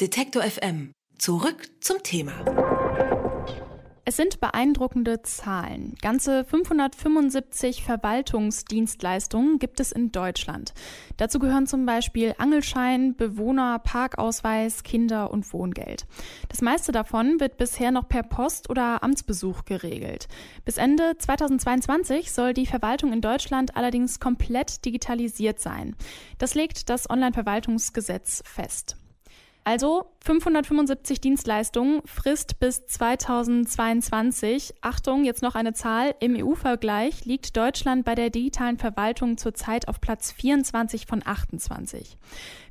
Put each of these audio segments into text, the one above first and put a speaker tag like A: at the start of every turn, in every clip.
A: Detektor FM. Zurück zum Thema.
B: Es sind beeindruckende Zahlen. Ganze 575 Verwaltungsdienstleistungen gibt es in Deutschland. Dazu gehören zum Beispiel Angelschein, Bewohner, Parkausweis, Kinder- und Wohngeld. Das meiste davon wird bisher noch per Post oder Amtsbesuch geregelt. Bis Ende 2022 soll die Verwaltung in Deutschland allerdings komplett digitalisiert sein. Das legt das Onlineverwaltungsgesetz fest. Also 575 Dienstleistungen, Frist bis 2022. Achtung, jetzt noch eine Zahl. Im EU-Vergleich liegt Deutschland bei der digitalen Verwaltung zurzeit auf Platz 24 von 28.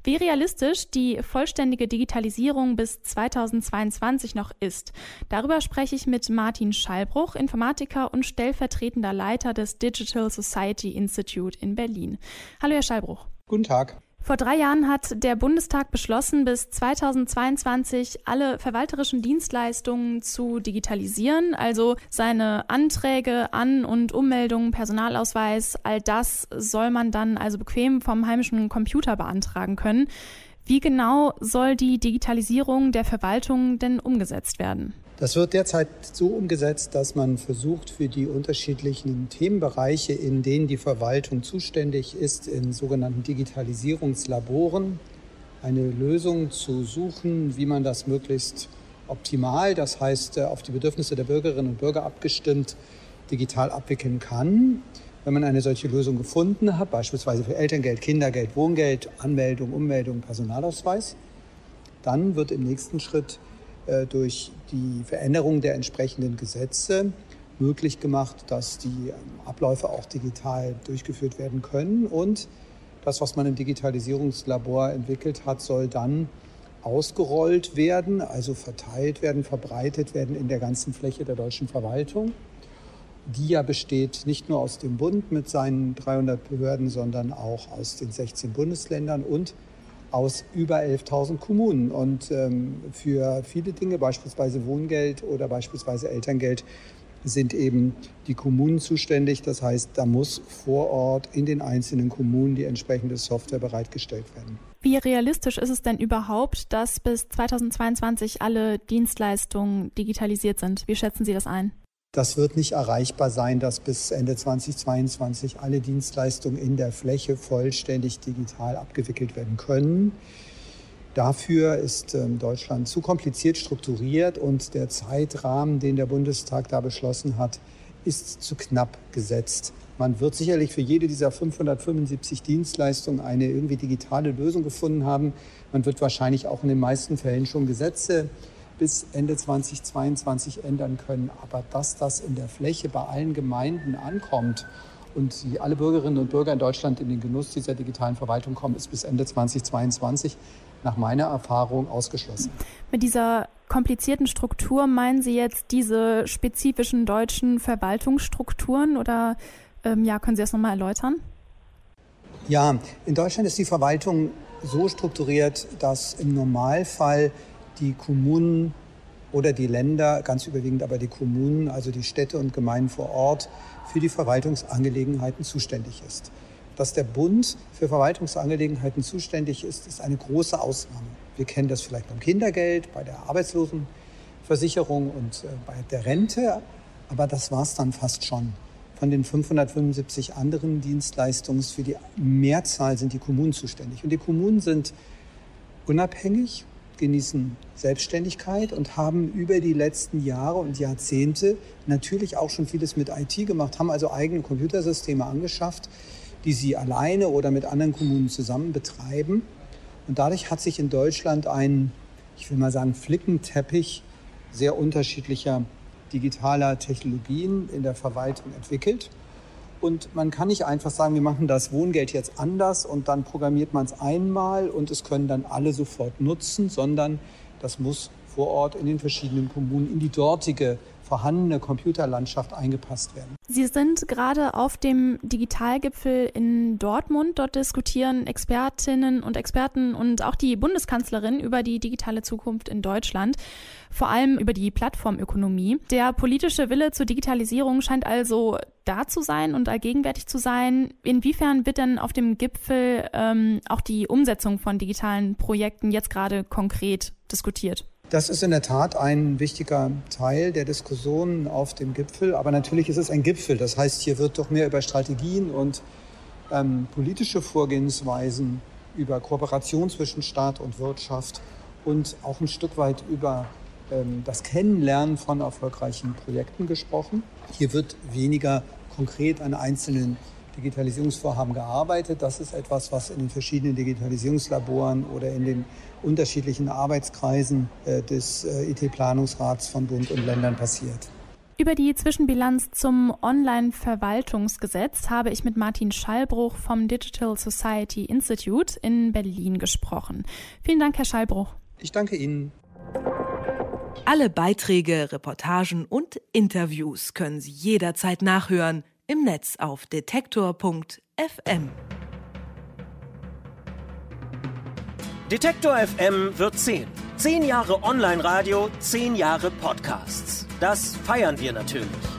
B: Wie realistisch die vollständige Digitalisierung bis 2022 noch ist, darüber spreche ich mit Martin Schallbruch, Informatiker und stellvertretender Leiter des Digital Society Institute in Berlin. Hallo, Herr Schallbruch.
C: Guten Tag.
B: Vor drei Jahren hat der Bundestag beschlossen, bis 2022 alle verwalterischen Dienstleistungen zu digitalisieren, also seine Anträge, An- und Ummeldungen, Personalausweis, all das soll man dann also bequem vom heimischen Computer beantragen können. Wie genau soll die Digitalisierung der Verwaltung denn umgesetzt werden?
C: Das wird derzeit so umgesetzt, dass man versucht, für die unterschiedlichen Themenbereiche, in denen die Verwaltung zuständig ist, in sogenannten Digitalisierungslaboren eine Lösung zu suchen, wie man das möglichst optimal, das heißt äh, auf die Bedürfnisse der Bürgerinnen und Bürger abgestimmt, digital abwickeln kann. Wenn man eine solche Lösung gefunden hat, beispielsweise für Elterngeld, Kindergeld, Wohngeld, Anmeldung, Ummeldung, Personalausweis, dann wird im nächsten Schritt äh, durch die Veränderung der entsprechenden Gesetze möglich gemacht, dass die ähm, Abläufe auch digital durchgeführt werden können. Und das, was man im Digitalisierungslabor entwickelt hat, soll dann ausgerollt werden, also verteilt werden, verbreitet werden in der ganzen Fläche der deutschen Verwaltung, die ja besteht nicht nur aus dem Bund mit seinen 300 Behörden, sondern auch aus den 16 Bundesländern und aus über 11.000 Kommunen. Und ähm, für viele Dinge, beispielsweise Wohngeld oder beispielsweise Elterngeld, sind eben die Kommunen zuständig. Das heißt, da muss vor Ort in den einzelnen Kommunen die entsprechende Software bereitgestellt werden.
B: Wie realistisch ist es denn überhaupt, dass bis 2022 alle Dienstleistungen digitalisiert sind? Wie schätzen Sie das ein?
C: Das wird nicht erreichbar sein, dass bis Ende 2022 alle Dienstleistungen in der Fläche vollständig digital abgewickelt werden können. Dafür ist ähm, Deutschland zu kompliziert strukturiert und der Zeitrahmen, den der Bundestag da beschlossen hat, ist zu knapp gesetzt. Man wird sicherlich für jede dieser 575 Dienstleistungen eine irgendwie digitale Lösung gefunden haben. Man wird wahrscheinlich auch in den meisten Fällen schon Gesetze bis Ende 2022 ändern können. Aber dass das in der Fläche bei allen Gemeinden ankommt und die alle Bürgerinnen und Bürger in Deutschland in den Genuss dieser digitalen Verwaltung kommen, ist bis Ende 2022 nach meiner Erfahrung ausgeschlossen.
B: Mit dieser komplizierten Struktur meinen Sie jetzt diese spezifischen deutschen Verwaltungsstrukturen oder ähm, ja, können Sie das nochmal erläutern?
C: Ja, in Deutschland ist die Verwaltung so strukturiert, dass im Normalfall die Kommunen oder die Länder, ganz überwiegend aber die Kommunen, also die Städte und Gemeinden vor Ort, für die Verwaltungsangelegenheiten zuständig ist. Dass der Bund für Verwaltungsangelegenheiten zuständig ist, ist eine große Ausnahme. Wir kennen das vielleicht beim Kindergeld, bei der Arbeitslosenversicherung und äh, bei der Rente, aber das war es dann fast schon. Von den 575 anderen Dienstleistungen für die Mehrzahl sind die Kommunen zuständig. Und die Kommunen sind unabhängig genießen Selbstständigkeit und haben über die letzten Jahre und Jahrzehnte natürlich auch schon vieles mit IT gemacht, haben also eigene Computersysteme angeschafft, die sie alleine oder mit anderen Kommunen zusammen betreiben. Und dadurch hat sich in Deutschland ein, ich will mal sagen, Flickenteppich sehr unterschiedlicher digitaler Technologien in der Verwaltung entwickelt. Und man kann nicht einfach sagen, wir machen das Wohngeld jetzt anders und dann programmiert man es einmal und es können dann alle sofort nutzen, sondern das muss vor Ort in den verschiedenen Kommunen in die dortige vorhandene Computerlandschaft eingepasst werden.
B: Sie sind gerade auf dem Digitalgipfel in Dortmund. Dort diskutieren Expertinnen und Experten und auch die Bundeskanzlerin über die digitale Zukunft in Deutschland, vor allem über die Plattformökonomie. Der politische Wille zur Digitalisierung scheint also da zu sein und allgegenwärtig zu sein. Inwiefern wird denn auf dem Gipfel ähm, auch die Umsetzung von digitalen Projekten jetzt gerade konkret diskutiert.
C: Das ist in der Tat ein wichtiger Teil der Diskussion auf dem Gipfel. Aber natürlich ist es ein Gipfel. Das heißt, hier wird doch mehr über Strategien und ähm, politische Vorgehensweisen, über Kooperation zwischen Staat und Wirtschaft und auch ein Stück weit über ähm, das Kennenlernen von erfolgreichen Projekten gesprochen. Hier wird weniger konkret an einzelnen Digitalisierungsvorhaben gearbeitet. Das ist etwas, was in den verschiedenen Digitalisierungslaboren oder in den unterschiedlichen Arbeitskreisen äh, des äh, IT-Planungsrats von Bund und Ländern passiert.
B: Über die Zwischenbilanz zum Online-Verwaltungsgesetz habe ich mit Martin Schallbruch vom Digital Society Institute in Berlin gesprochen. Vielen Dank, Herr Schallbruch.
C: Ich danke Ihnen.
A: Alle Beiträge, Reportagen und Interviews können Sie jederzeit nachhören im Netz auf detektor.fm.
D: Detektor FM wird 10. 10 Jahre Online-Radio, 10 Jahre Podcasts. Das feiern wir natürlich.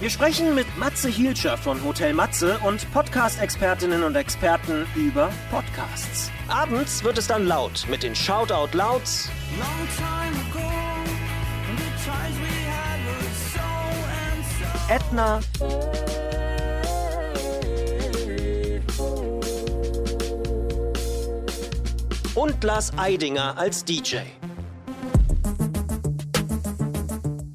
D: Wir sprechen mit Matze Hielscher von Hotel Matze und Podcast-Expertinnen und Experten über Podcasts. Abends wird es dann laut mit den Shoutout Louds. Edna. Und Lars Eidinger als DJ.